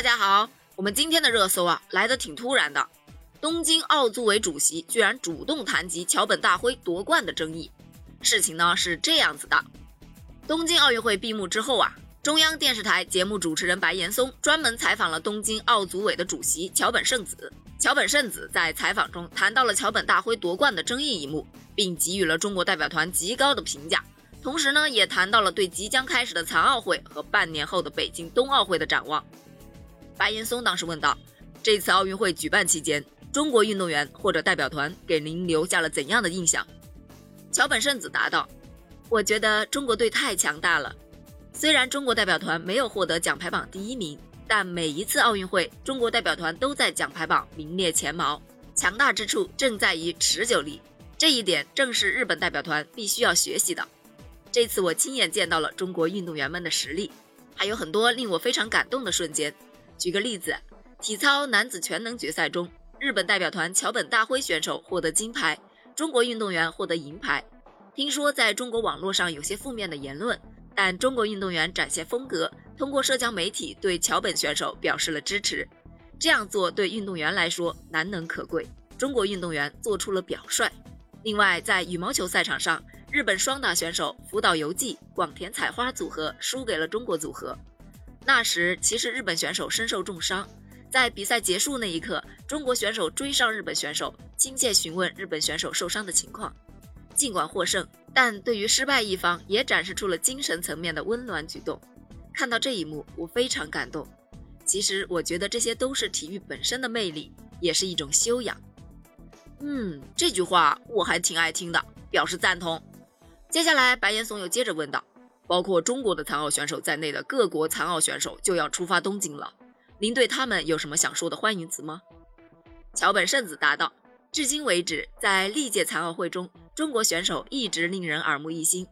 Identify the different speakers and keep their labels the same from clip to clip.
Speaker 1: 大家好，我们今天的热搜啊来的挺突然的，东京奥组委主席居然主动谈及桥本大辉夺冠的争议。事情呢是这样子的，东京奥运会闭幕之后啊，中央电视台节目主持人白岩松专门采访了东京奥组委的主席桥本圣子。桥本圣子在采访中谈到了桥本大辉夺冠的争议一幕，并给予了中国代表团极高的评价。同时呢，也谈到了对即将开始的残奥会和半年后的北京冬奥会的展望。白岩松当时问道：“这次奥运会举办期间，中国运动员或者代表团给您留下了怎样的印象？”桥本圣子答道：“我觉得中国队太强大了。虽然中国代表团没有获得奖牌榜第一名，但每一次奥运会，中国代表团都在奖牌榜名列前茅。强大之处正在于持久力，这一点正是日本代表团必须要学习的。”这次我亲眼见到了中国运动员们的实力，还有很多令我非常感动的瞬间。举个例子，体操男子全能决赛中，日本代表团桥本大辉选手获得金牌，中国运动员获得银牌。听说在中国网络上有些负面的言论，但中国运动员展现风格，通过社交媒体对桥本选手表示了支持。这样做对运动员来说难能可贵，中国运动员做出了表率。另外，在羽毛球赛场上。日本双打选手福岛由纪、广田彩花组合输给了中国组合。那时，其实日本选手身受重伤。在比赛结束那一刻，中国选手追上日本选手，亲切询问日本选手受伤的情况。尽管获胜，但对于失败一方也展示出了精神层面的温暖举动。看到这一幕，我非常感动。其实，我觉得这些都是体育本身的魅力，也是一种修养。嗯，这句话我还挺爱听的，表示赞同。接下来，白岩松又接着问道：“包括中国的残奥选手在内的各国残奥选手就要出发东京了，您对他们有什么想说的欢迎词吗？”桥本圣子答道：“至今为止，在历届残奥会中，中国选手一直令人耳目一新。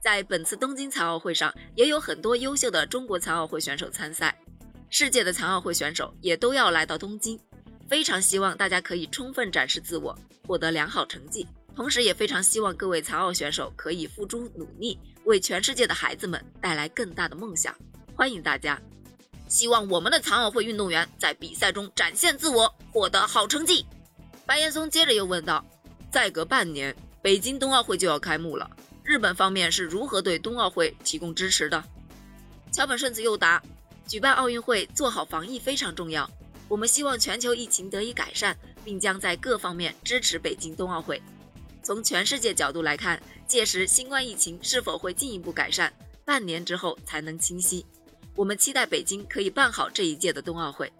Speaker 1: 在本次东京残奥会上，也有很多优秀的中国残奥会选手参赛。世界的残奥会选手也都要来到东京，非常希望大家可以充分展示自我，获得良好成绩。”同时，也非常希望各位残奥选手可以付诸努力，为全世界的孩子们带来更大的梦想。欢迎大家！希望我们的残奥会运动员在比赛中展现自我，获得好成绩。白岩松接着又问道：“再隔半年，北京冬奥会就要开幕了，日本方面是如何对冬奥会提供支持的？”桥本顺子又答：“举办奥运会做好防疫非常重要，我们希望全球疫情得以改善，并将在各方面支持北京冬奥会。”从全世界角度来看，届时新冠疫情是否会进一步改善，半年之后才能清晰。我们期待北京可以办好这一届的冬奥会，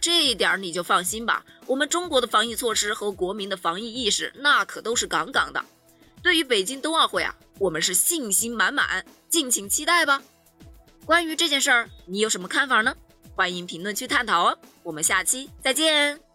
Speaker 1: 这一点你就放心吧。我们中国的防疫措施和国民的防疫意识，那可都是杠杠的。对于北京冬奥会啊，我们是信心满满，敬请期待吧。关于这件事儿，你有什么看法呢？欢迎评论区探讨哦。我们下期再见。